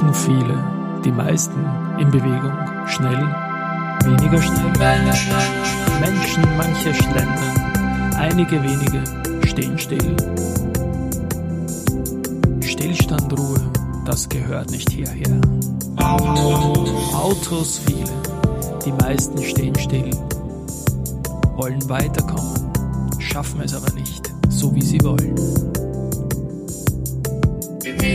Menschen viele, die meisten in Bewegung, schnell, weniger schnell. Menschen, manche schlendern, einige wenige stehen still. Stillstand, Ruhe, das gehört nicht hierher. Autos viele, die meisten stehen still, wollen weiterkommen, schaffen es aber nicht, so wie sie wollen.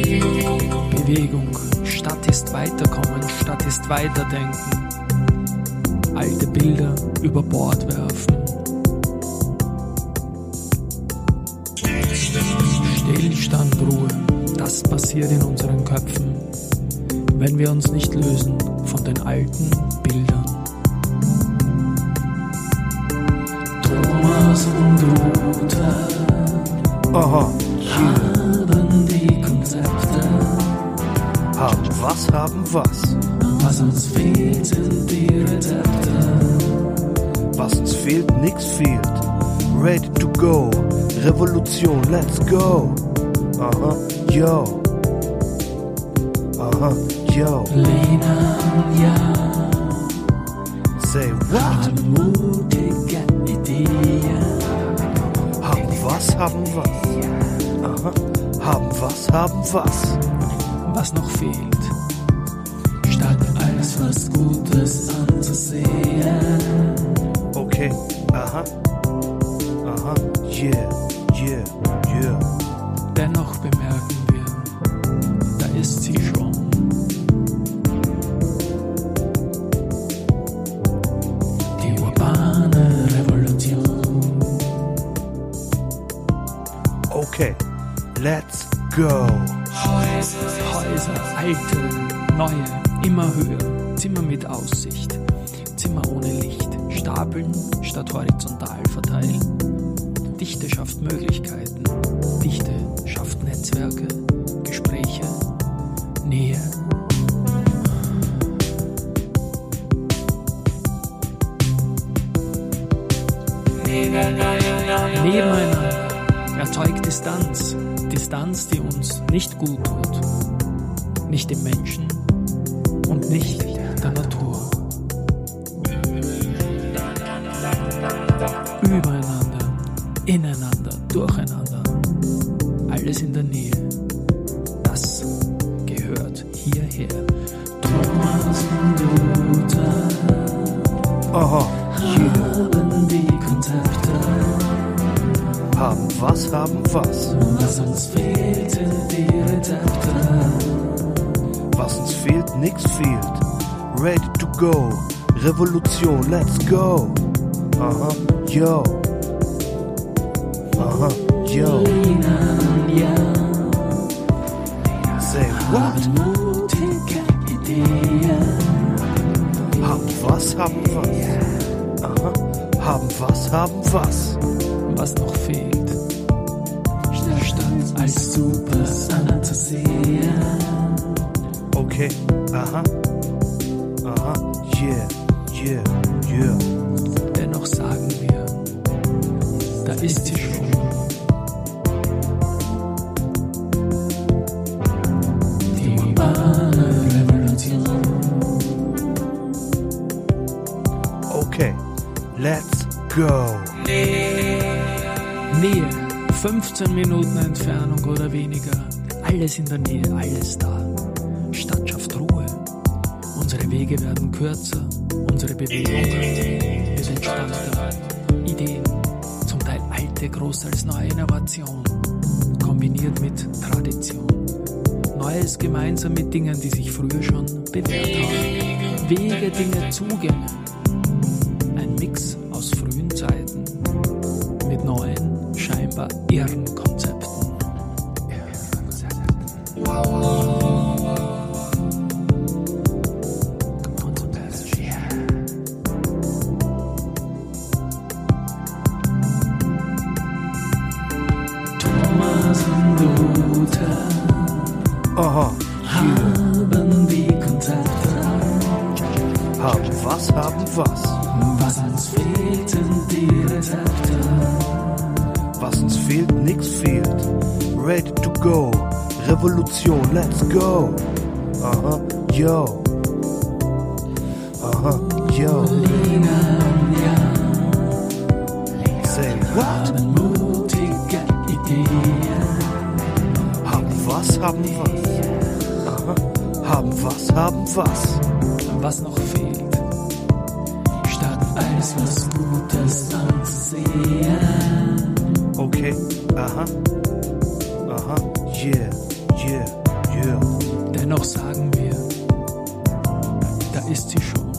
Bewegung, Stadt ist weiterkommen, Stadt ist weiterdenken, alte Bilder über Bord werfen. Stillstand, Ruhe, das passiert in unseren Köpfen, wenn wir uns nicht lösen von den alten Bildern. Thomas und Ruther Aha, haben die Konzepte, haben was, haben was. was uns fehlt, sind die Rezepte. Was uns fehlt, nix fehlt. Ready to go. Revolution, let's go. Aha, yo. Aha, yo. Lena ja, Say what? haben mutige Ideen. Haben was, haben was. Aha, haben was, haben was. was noch fehlt. Statt als was Gutes anzusehen. Okay, aha. Aha, yeah, yeah, yeah. Dennoch bemerken wir, da ist sie schon. Die urbane Revolution. Okay, let's go. Häuser, alte, neue, immer höher, Zimmer mit Aussicht, Zimmer ohne Licht, Stapeln statt horizontal verteilen. Dichte schafft Möglichkeiten, Dichte schafft Netzwerke, Gespräche, Nähe. Nebeneinander erzeugt Distanz, Distanz, die uns nicht gut tut, nicht dem Menschen und nicht der Natur. Übereinander, ineinander, durcheinander, alles in der Nähe. Das gehört hierher. Thomas Luther Aha, haben was, haben was. was uns fehlt, sind die Rezepte. Was uns fehlt, nix fehlt. Ready to go. Revolution, let's go. Aha, yo. Aha, yo. Say what? Haben was, haben was. Aha, haben was, haben was. Was noch fehlt. Statt als super anzusehen. Okay, aha. Aha, yeah, yeah, yeah. Dennoch sagen wir, da ist sie schon. Die urbane Revolution. Okay, let's go. Nähe, 15 Minuten Entfernung oder weniger. Alles in der Nähe, alles da. Stadt schafft Ruhe. Unsere Wege werden kürzer. Unsere Bewegung wird entspannter. Ideen, zum Teil alte, groß als neue Innovation. Kombiniert mit Tradition. Neues gemeinsam mit Dingen, die sich früher schon bewährt haben. Wege, Dinge, Zugänge. Irren Konzepten. Thomas und Luther Aha, haben die Konzepte, haben was, haben was. was uns fehlt, fehlt, nix fehlt. Ready to go. Revolution, let's go. Aha, yo. Aha, yo. Say what? Haben mutige Ideen. Haben was, haben was. Aha, haben was, haben was. Was noch fehlt, statt alles was Gutes anzusehen. Okay, aha. Aha, yeah, yeah, yeah. Dennoch sagen wir, da ist sie schon.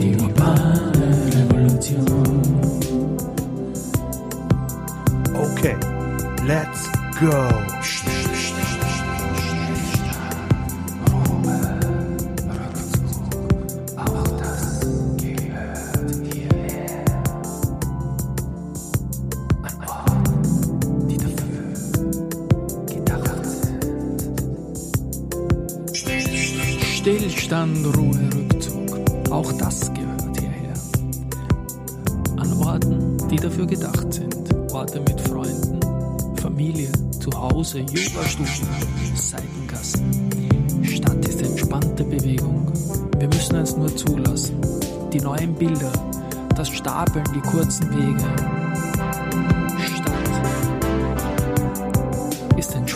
Die urbane Revolution. Okay, let's go. Stillstand, Ruhe, Rückzug. Auch das gehört hierher. An Orten, die dafür gedacht sind. Orte mit Freunden, Familie, Zuhause, Yogastufen, Seitengassen. Stadt ist entspannte Bewegung. Wir müssen es nur zulassen. Die neuen Bilder, das Stapeln, die kurzen Wege. Stadt ist Entspannen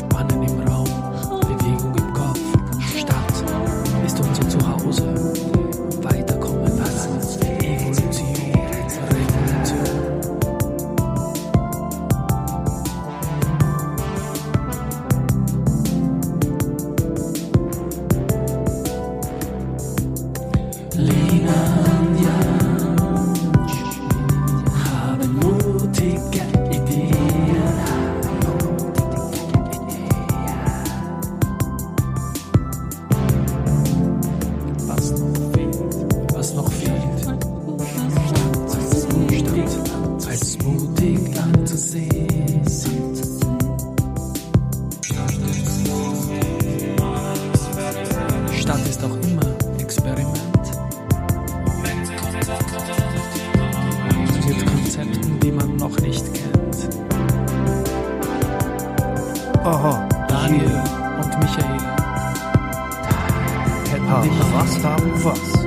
Was, haben was.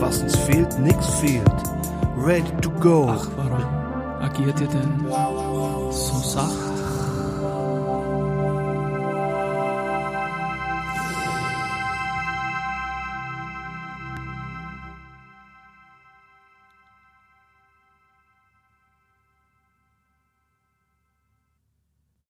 Was uns fehlt, nix fehlt. Ready to go. Ach, warum agiert ihr denn so sacht?